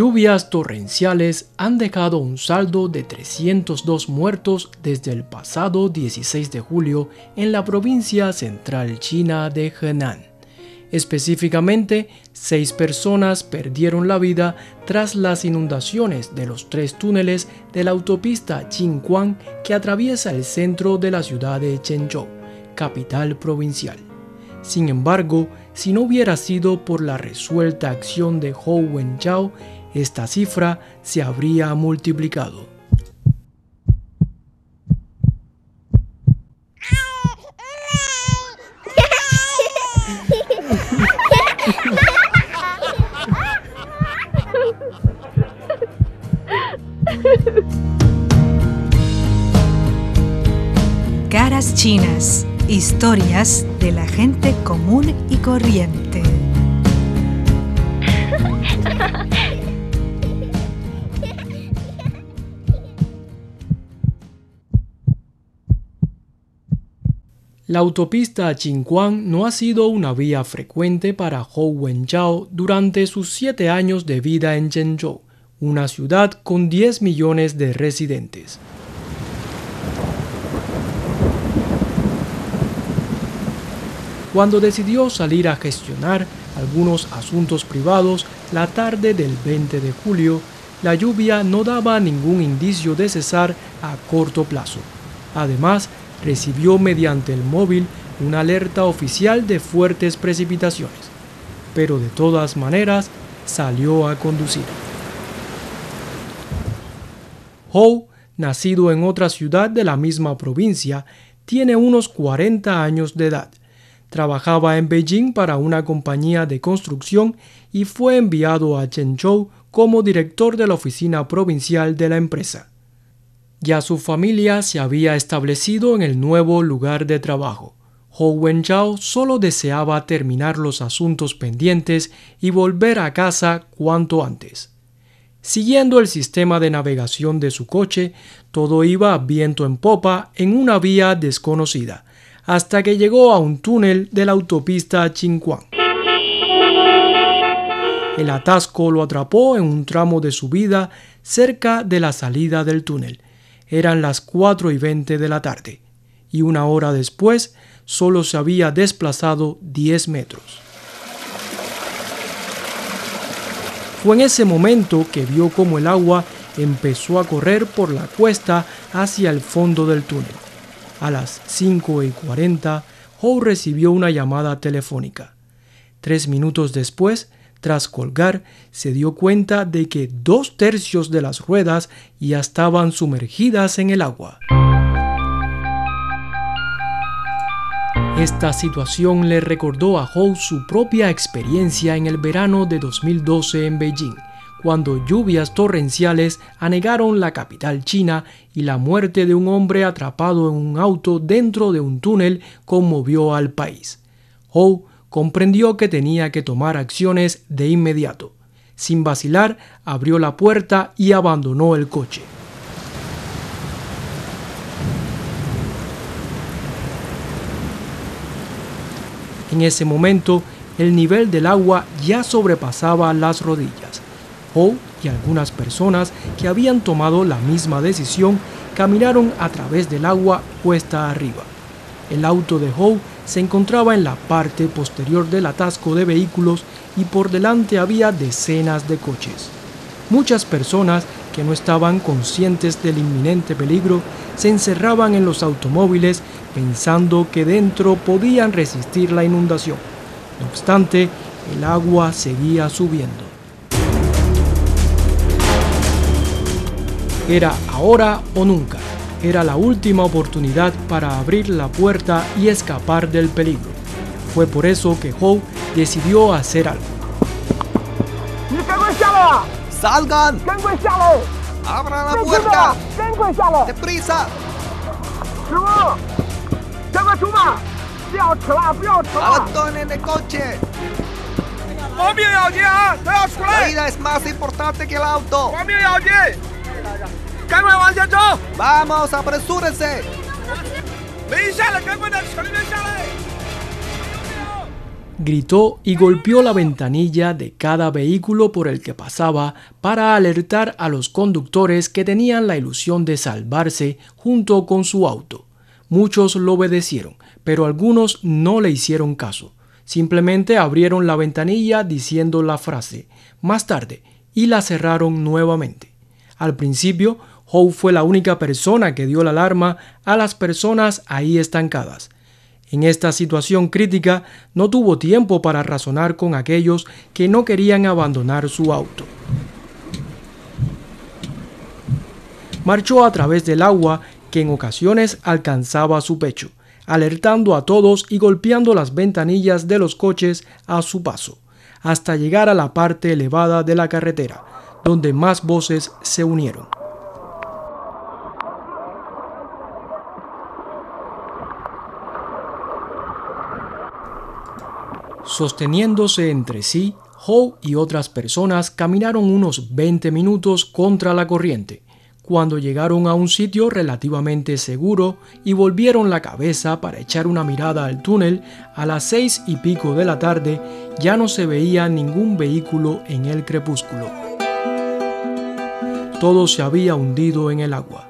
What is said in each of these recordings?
lluvias torrenciales han dejado un saldo de 302 muertos desde el pasado 16 de julio en la provincia central china de Henan. Específicamente, seis personas perdieron la vida tras las inundaciones de los tres túneles de la autopista Qingguang que atraviesa el centro de la ciudad de Chenzhou, capital provincial. Sin embargo, si no hubiera sido por la resuelta acción de Hou Wenchao, esta cifra se habría multiplicado. Caras chinas, historias de la gente común y corriente. La autopista Qingguang no ha sido una vía frecuente para Hou Wenchao durante sus siete años de vida en Zhengzhou, una ciudad con 10 millones de residentes. Cuando decidió salir a gestionar algunos asuntos privados la tarde del 20 de julio, la lluvia no daba ningún indicio de cesar a corto plazo. Además, recibió mediante el móvil una alerta oficial de fuertes precipitaciones, pero de todas maneras salió a conducir. Hou, nacido en otra ciudad de la misma provincia, tiene unos 40 años de edad. Trabajaba en Beijing para una compañía de construcción y fue enviado a Chenzhou como director de la oficina provincial de la empresa. Ya su familia se había establecido en el nuevo lugar de trabajo. Hou Wenchao solo deseaba terminar los asuntos pendientes y volver a casa cuanto antes. Siguiendo el sistema de navegación de su coche, todo iba viento en popa en una vía desconocida, hasta que llegó a un túnel de la autopista Qingguang. El atasco lo atrapó en un tramo de subida cerca de la salida del túnel eran las 4 y 20 de la tarde, y una hora después solo se había desplazado 10 metros. Fue en ese momento que vio cómo el agua empezó a correr por la cuesta hacia el fondo del túnel. A las 5 y 40, Howe recibió una llamada telefónica. Tres minutos después, tras colgar, se dio cuenta de que dos tercios de las ruedas ya estaban sumergidas en el agua. Esta situación le recordó a Hou su propia experiencia en el verano de 2012 en Beijing, cuando lluvias torrenciales anegaron la capital china y la muerte de un hombre atrapado en un auto dentro de un túnel conmovió al país. Hou comprendió que tenía que tomar acciones de inmediato. Sin vacilar, abrió la puerta y abandonó el coche. En ese momento, el nivel del agua ya sobrepasaba las rodillas. Howe y algunas personas que habían tomado la misma decisión caminaron a través del agua cuesta arriba. El auto de Howe se encontraba en la parte posterior del atasco de vehículos y por delante había decenas de coches. Muchas personas que no estaban conscientes del inminente peligro se encerraban en los automóviles pensando que dentro podían resistir la inundación. No obstante, el agua seguía subiendo. Era ahora o nunca era la última oportunidad para abrir la puerta y escapar del peligro. Fue por eso que Howe decidió hacer algo. ¡Salgan! ¡Abran la puerta! ¡Deprisa! ¡Abandonen el coche! La vida es más importante que el auto. ¡Vamos, apresúrense! gritó y golpeó la ventanilla de cada vehículo por el que pasaba para alertar a los conductores que tenían la ilusión de salvarse junto con su auto. Muchos lo obedecieron, pero algunos no le hicieron caso. Simplemente abrieron la ventanilla diciendo la frase más tarde y la cerraron nuevamente. Al principio, Howe fue la única persona que dio la alarma a las personas ahí estancadas. En esta situación crítica no tuvo tiempo para razonar con aquellos que no querían abandonar su auto. Marchó a través del agua que en ocasiones alcanzaba su pecho, alertando a todos y golpeando las ventanillas de los coches a su paso, hasta llegar a la parte elevada de la carretera, donde más voces se unieron. Sosteniéndose entre sí, Howe y otras personas caminaron unos 20 minutos contra la corriente, cuando llegaron a un sitio relativamente seguro y volvieron la cabeza para echar una mirada al túnel, a las seis y pico de la tarde ya no se veía ningún vehículo en el crepúsculo. Todo se había hundido en el agua.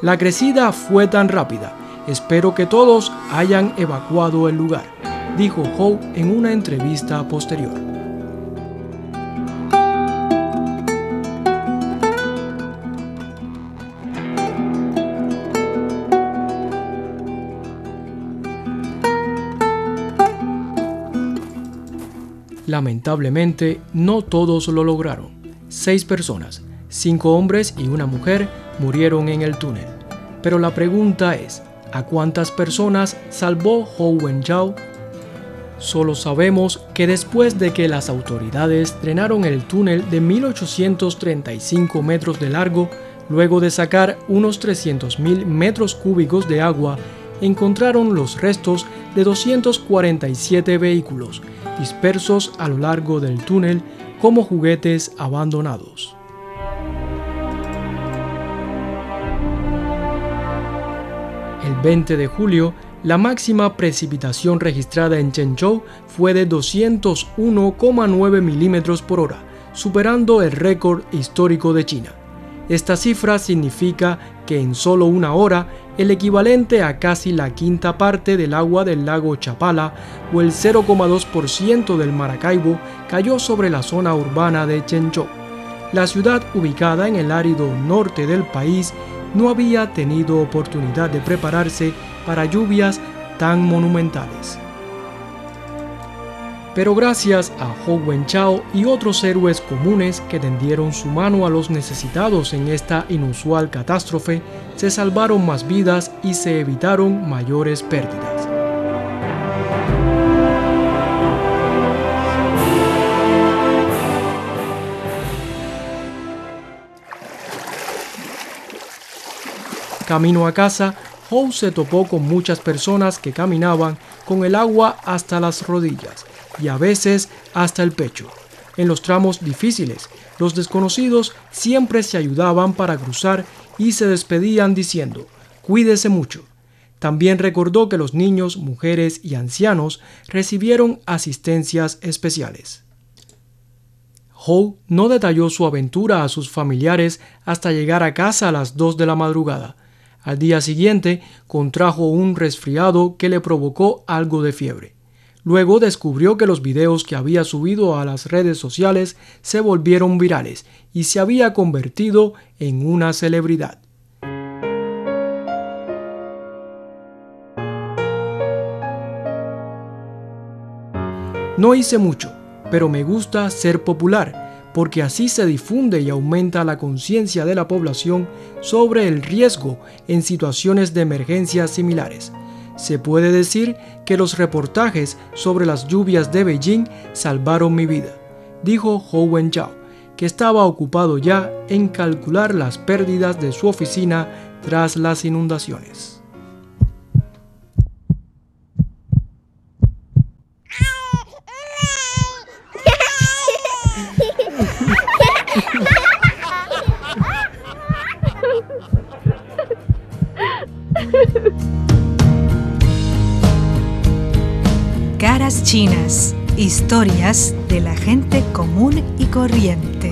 La crecida fue tan rápida, espero que todos hayan evacuado el lugar dijo Howe en una entrevista posterior. Lamentablemente, no todos lo lograron. Seis personas, cinco hombres y una mujer, murieron en el túnel. Pero la pregunta es, ¿a cuántas personas salvó Hou Wen-Yao Solo sabemos que después de que las autoridades drenaron el túnel de 1835 metros de largo, luego de sacar unos 300.000 metros cúbicos de agua, encontraron los restos de 247 vehículos dispersos a lo largo del túnel como juguetes abandonados. El 20 de julio, la máxima precipitación registrada en Chenzhou fue de 201,9 milímetros por hora, superando el récord histórico de China. Esta cifra significa que en solo una hora, el equivalente a casi la quinta parte del agua del lago Chapala o el 0,2% del Maracaibo cayó sobre la zona urbana de Chenzhou. La ciudad ubicada en el árido norte del país no había tenido oportunidad de prepararse para lluvias tan monumentales. Pero gracias a Hou Wenchao y otros héroes comunes que tendieron su mano a los necesitados en esta inusual catástrofe, se salvaron más vidas y se evitaron mayores pérdidas. Camino a casa, Howe se topó con muchas personas que caminaban con el agua hasta las rodillas y a veces hasta el pecho. En los tramos difíciles, los desconocidos siempre se ayudaban para cruzar y se despedían diciendo, cuídese mucho. También recordó que los niños, mujeres y ancianos recibieron asistencias especiales. Howe no detalló su aventura a sus familiares hasta llegar a casa a las 2 de la madrugada, al día siguiente contrajo un resfriado que le provocó algo de fiebre. Luego descubrió que los videos que había subido a las redes sociales se volvieron virales y se había convertido en una celebridad. No hice mucho, pero me gusta ser popular porque así se difunde y aumenta la conciencia de la población sobre el riesgo en situaciones de emergencias similares. Se puede decir que los reportajes sobre las lluvias de Beijing salvaron mi vida, dijo Hou Wen-Yao, que estaba ocupado ya en calcular las pérdidas de su oficina tras las inundaciones. Caras chinas Historias de la gente común y corriente.